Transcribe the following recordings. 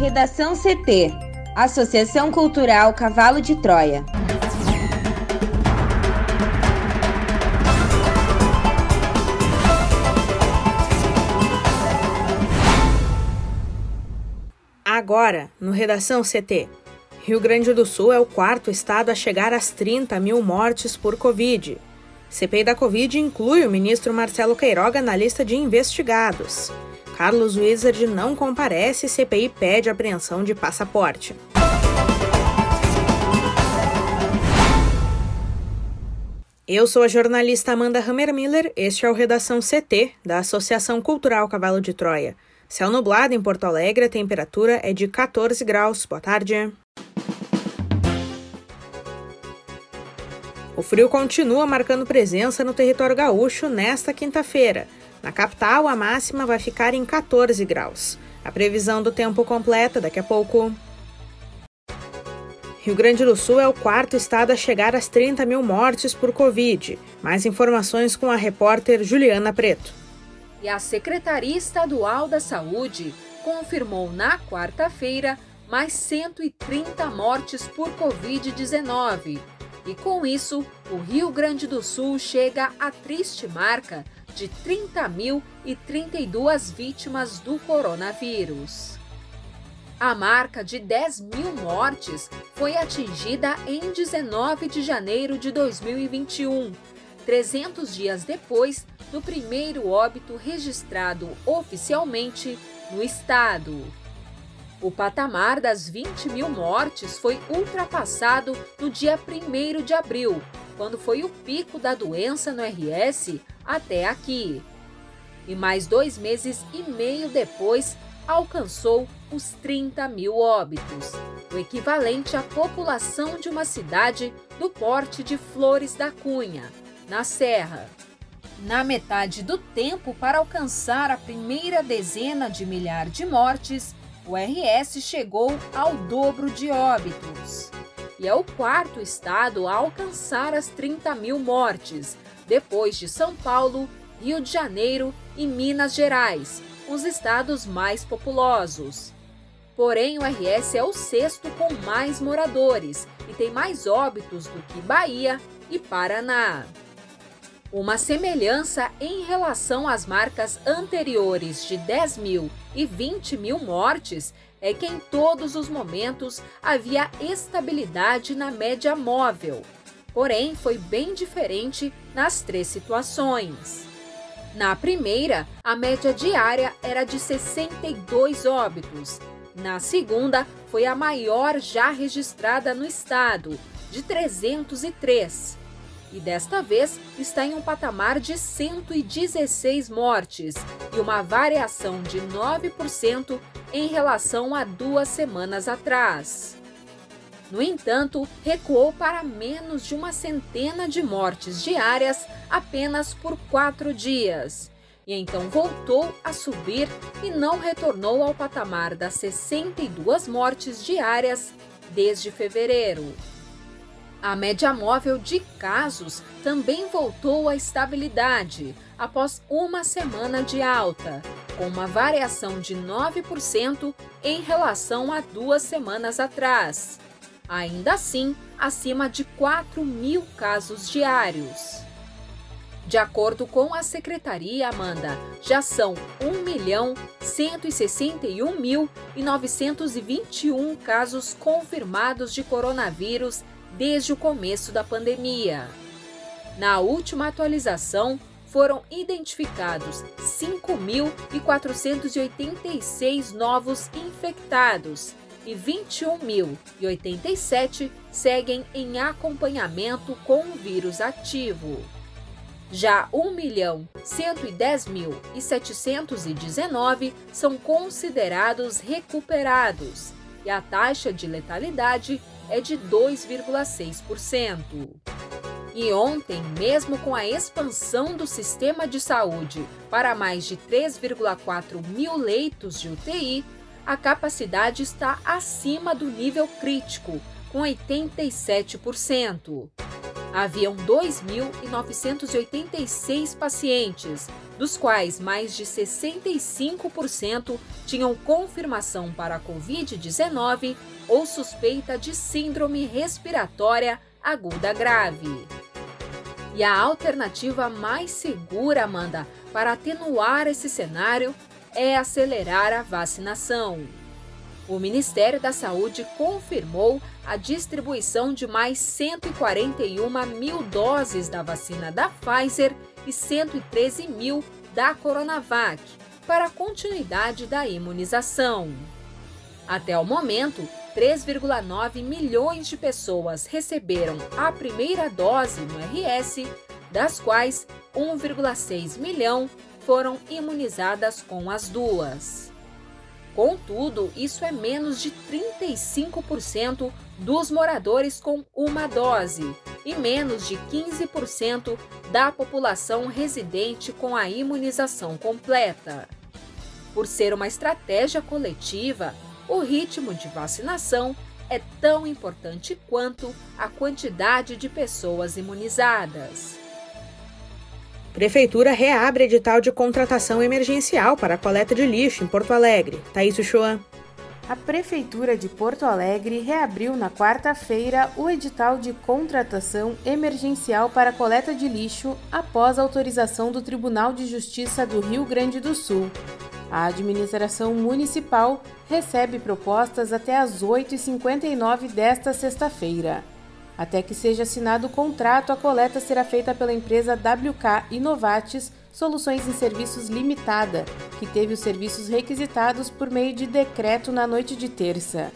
Redação CT Associação Cultural Cavalo de Troia. Agora, no Redação CT. Rio Grande do Sul é o quarto estado a chegar às 30 mil mortes por Covid. CPI da Covid inclui o ministro Marcelo Queiroga na lista de investigados. Carlos Wizard não comparece e CPI pede apreensão de passaporte. Eu sou a jornalista Amanda Hammermiller, este é o Redação CT, da Associação Cultural Cavalo de Troia. Céu nublado em Porto Alegre, a temperatura é de 14 graus. Boa tarde. O frio continua marcando presença no território gaúcho nesta quinta-feira. Na capital, a máxima vai ficar em 14 graus. A previsão do tempo completa daqui a pouco. Rio Grande do Sul é o quarto estado a chegar às 30 mil mortes por Covid. Mais informações com a repórter Juliana Preto. E a Secretaria Estadual da Saúde confirmou na quarta-feira mais 130 mortes por Covid-19. E com isso, o Rio Grande do Sul chega à triste marca de 30.032 vítimas do coronavírus. A marca de 10 mil mortes foi atingida em 19 de janeiro de 2021, 300 dias depois do primeiro óbito registrado oficialmente no estado. O patamar das 20 mil mortes foi ultrapassado no dia 1 de abril, quando foi o pico da doença no RS até aqui. E mais dois meses e meio depois, alcançou os 30 mil óbitos, o equivalente à população de uma cidade do porte de Flores da Cunha, na Serra. Na metade do tempo para alcançar a primeira dezena de milhar de mortes, o RS chegou ao dobro de óbitos. E é o quarto estado a alcançar as 30 mil mortes, depois de São Paulo, Rio de Janeiro e Minas Gerais, os estados mais populosos. Porém, o RS é o sexto com mais moradores e tem mais óbitos do que Bahia e Paraná. Uma semelhança em relação às marcas anteriores de 10 mil e 20 mil mortes é que em todos os momentos havia estabilidade na média móvel. Porém, foi bem diferente nas três situações. Na primeira, a média diária era de 62 óbitos. Na segunda, foi a maior já registrada no estado, de 303 e desta vez está em um patamar de 116 mortes e uma variação de 9% em relação a duas semanas atrás. No entanto, recuou para menos de uma centena de mortes diárias apenas por quatro dias. E então voltou a subir e não retornou ao patamar das 62 mortes diárias desde fevereiro. A média móvel de casos também voltou à estabilidade após uma semana de alta, com uma variação de 9% em relação a duas semanas atrás. Ainda assim, acima de 4 mil casos diários. De acordo com a secretaria, Amanda, já são 1.161.921 casos confirmados de coronavírus desde o começo da pandemia. Na última atualização, foram identificados 5.486 novos infectados e 21.087 seguem em acompanhamento com o vírus ativo. Já 1.110.719 são considerados recuperados e a taxa de letalidade é de 2,6%. E ontem, mesmo com a expansão do sistema de saúde para mais de 3,4 mil leitos de UTI, a capacidade está acima do nível crítico, com 87%. Haviam 2.986 pacientes, dos quais mais de 65% tinham confirmação para a Covid-19 ou suspeita de síndrome respiratória aguda grave. E a alternativa mais segura, Amanda, para atenuar esse cenário é acelerar a vacinação. O Ministério da Saúde confirmou a distribuição de mais 141 mil doses da vacina da Pfizer e 113 mil da Coronavac para a continuidade da imunização. Até o momento, 3,9 milhões de pessoas receberam a primeira dose no RS, das quais 1,6 milhão foram imunizadas com as duas. Contudo, isso é menos de 35% dos moradores com uma dose e menos de 15% da população residente com a imunização completa. Por ser uma estratégia coletiva, o ritmo de vacinação é tão importante quanto a quantidade de pessoas imunizadas. Prefeitura reabre edital de contratação emergencial para a coleta de lixo em Porto Alegre. Thaís Uchoan. A Prefeitura de Porto Alegre reabriu na quarta-feira o edital de contratação emergencial para a coleta de lixo após a autorização do Tribunal de Justiça do Rio Grande do Sul. A administração municipal recebe propostas até às 8h59 desta sexta-feira. Até que seja assinado o contrato, a coleta será feita pela empresa WK Inovates Soluções em Serviços Limitada, que teve os serviços requisitados por meio de decreto na noite de terça.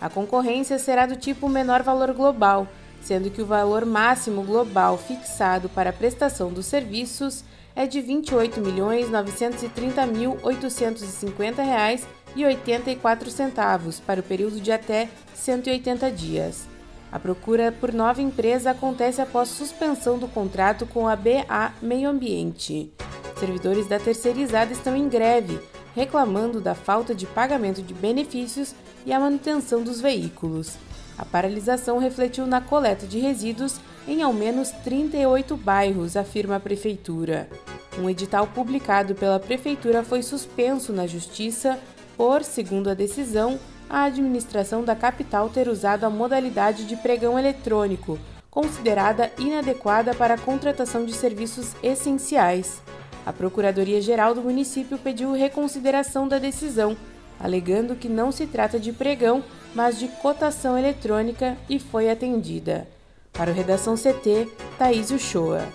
A concorrência será do tipo menor valor global, sendo que o valor máximo global fixado para a prestação dos serviços é de R$ 28.930.850,84 para o período de até 180 dias. A procura por nova empresa acontece após suspensão do contrato com a BA Meio Ambiente. Servidores da terceirizada estão em greve, reclamando da falta de pagamento de benefícios e a manutenção dos veículos. A paralisação refletiu na coleta de resíduos em ao menos 38 bairros, afirma a Prefeitura. Um edital publicado pela Prefeitura foi suspenso na Justiça por, segundo a decisão, a administração da capital ter usado a modalidade de pregão eletrônico, considerada inadequada para a contratação de serviços essenciais. A Procuradoria-Geral do município pediu reconsideração da decisão, alegando que não se trata de pregão, mas de cotação eletrônica e foi atendida. Para o Redação CT, Thaís Uchoa.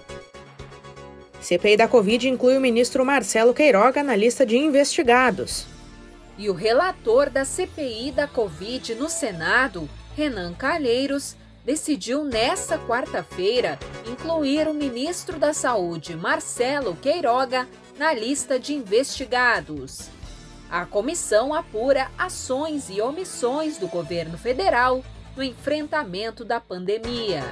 CPI da Covid inclui o ministro Marcelo Queiroga na lista de investigados. E o relator da CPI da Covid no Senado, Renan Calheiros, decidiu nesta quarta-feira incluir o ministro da Saúde, Marcelo Queiroga, na lista de investigados. A comissão apura ações e omissões do governo federal no enfrentamento da pandemia.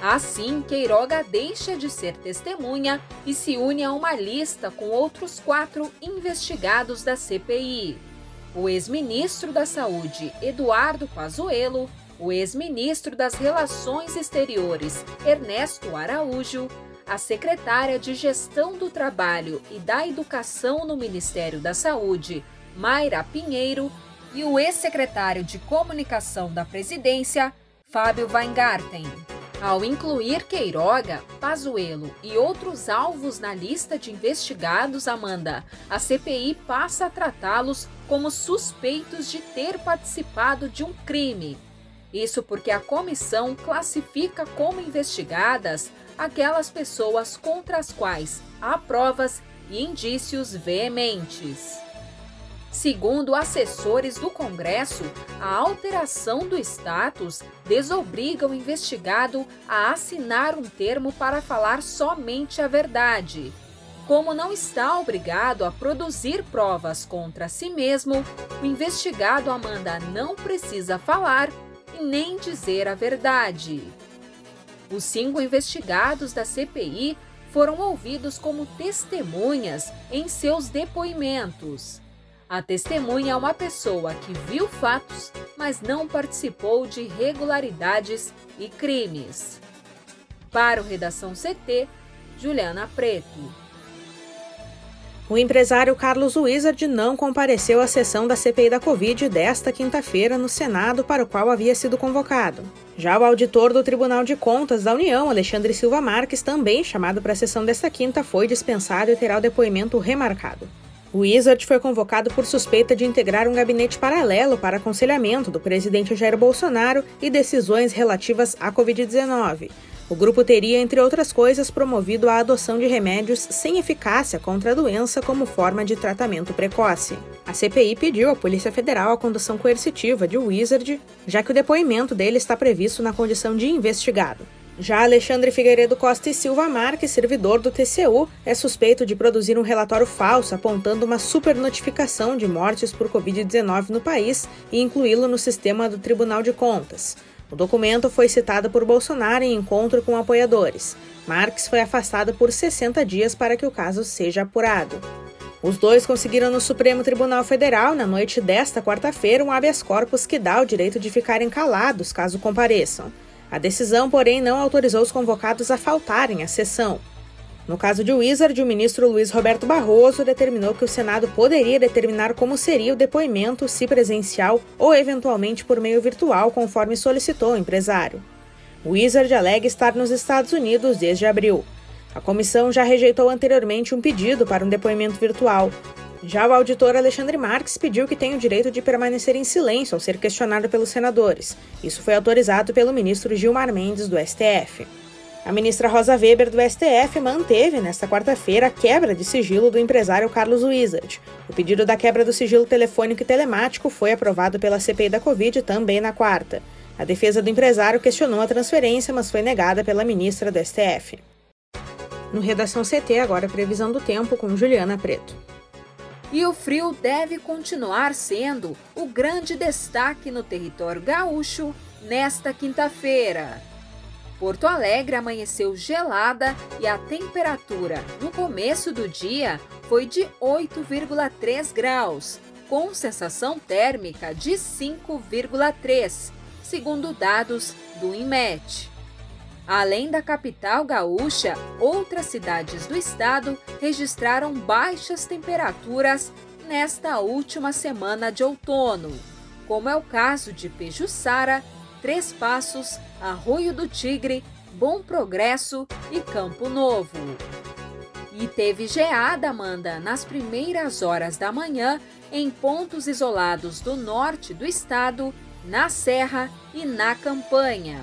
Assim, Queiroga deixa de ser testemunha e se une a uma lista com outros quatro investigados da CPI. O ex-ministro da Saúde, Eduardo Pazuello, o ex-ministro das Relações Exteriores, Ernesto Araújo, a secretária de Gestão do Trabalho e da Educação no Ministério da Saúde, Mayra Pinheiro, e o ex-secretário de Comunicação da Presidência, Fábio Weingarten. Ao incluir Queiroga, Pazuello e outros alvos na lista de investigados, Amanda, a CPI passa a tratá-los como suspeitos de ter participado de um crime. Isso porque a comissão classifica como investigadas aquelas pessoas contra as quais há provas e indícios veementes. Segundo assessores do Congresso, a alteração do status desobriga o investigado a assinar um termo para falar somente a verdade. Como não está obrigado a produzir provas contra si mesmo, o investigado Amanda não precisa falar e nem dizer a verdade. Os cinco investigados da CPI foram ouvidos como testemunhas em seus depoimentos. A testemunha é uma pessoa que viu fatos, mas não participou de irregularidades e crimes. Para o Redação CT, Juliana Preto. O empresário Carlos Wizard não compareceu à sessão da CPI da Covid desta quinta-feira no Senado, para o qual havia sido convocado. Já o auditor do Tribunal de Contas da União, Alexandre Silva Marques, também chamado para a sessão desta quinta, foi dispensado e terá o depoimento remarcado. O Wizard foi convocado por suspeita de integrar um gabinete paralelo para aconselhamento do presidente Jair Bolsonaro e decisões relativas à Covid-19. O grupo teria, entre outras coisas, promovido a adoção de remédios sem eficácia contra a doença como forma de tratamento precoce. A CPI pediu à Polícia Federal a condução coercitiva de Wizard, já que o depoimento dele está previsto na condição de investigado. Já Alexandre Figueiredo Costa e Silva Marques, servidor do TCU, é suspeito de produzir um relatório falso apontando uma supernotificação de mortes por Covid-19 no país e incluí-lo no sistema do Tribunal de Contas. O documento foi citado por Bolsonaro em encontro com apoiadores. Marques foi afastado por 60 dias para que o caso seja apurado. Os dois conseguiram no Supremo Tribunal Federal, na noite desta quarta-feira, um habeas corpus que dá o direito de ficarem calados caso compareçam. A decisão, porém, não autorizou os convocados a faltarem à sessão. No caso de Wizard, o ministro Luiz Roberto Barroso determinou que o Senado poderia determinar como seria o depoimento, se presencial ou eventualmente por meio virtual, conforme solicitou o empresário. Wizard alega estar nos Estados Unidos desde abril. A comissão já rejeitou anteriormente um pedido para um depoimento virtual. Já o auditor Alexandre Marques pediu que tenha o direito de permanecer em silêncio ao ser questionado pelos senadores. Isso foi autorizado pelo ministro Gilmar Mendes, do STF. A ministra Rosa Weber, do STF, manteve nesta quarta-feira a quebra de sigilo do empresário Carlos Wizard. O pedido da quebra do sigilo telefônico e telemático foi aprovado pela CPI da Covid também na quarta. A defesa do empresário questionou a transferência, mas foi negada pela ministra do STF. No Redação CT, agora previsão do tempo com Juliana Preto. E o frio deve continuar sendo o grande destaque no território gaúcho nesta quinta-feira. Porto Alegre amanheceu gelada e a temperatura no começo do dia foi de 8,3 graus, com sensação térmica de 5,3, segundo dados do INMET. Além da capital gaúcha, outras cidades do estado registraram baixas temperaturas nesta última semana de outono, como é o caso de Pejuçara Três Passos, Arroio do Tigre, Bom Progresso e Campo Novo. E teve geada, Amanda, nas primeiras horas da manhã em pontos isolados do norte do estado, na Serra e na Campanha.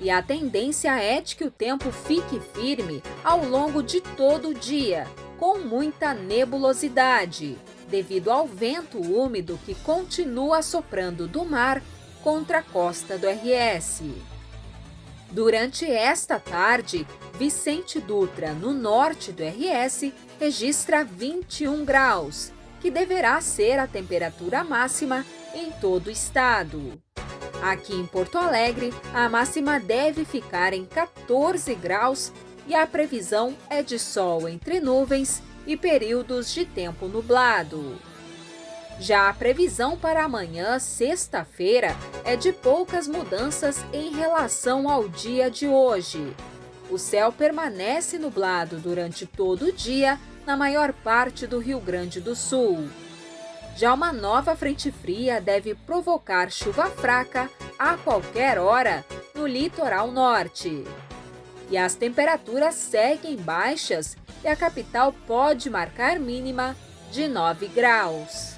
E a tendência é de que o tempo fique firme ao longo de todo o dia, com muita nebulosidade, devido ao vento úmido que continua soprando do mar contra a costa do RS. Durante esta tarde, Vicente Dutra, no norte do RS, registra 21 graus, que deverá ser a temperatura máxima em todo o estado. Aqui em Porto Alegre, a máxima deve ficar em 14 graus e a previsão é de sol entre nuvens e períodos de tempo nublado. Já a previsão para amanhã, sexta-feira, é de poucas mudanças em relação ao dia de hoje. O céu permanece nublado durante todo o dia na maior parte do Rio Grande do Sul. Já uma nova frente fria deve provocar chuva fraca a qualquer hora no litoral norte. E as temperaturas seguem baixas e a capital pode marcar mínima de 9 graus.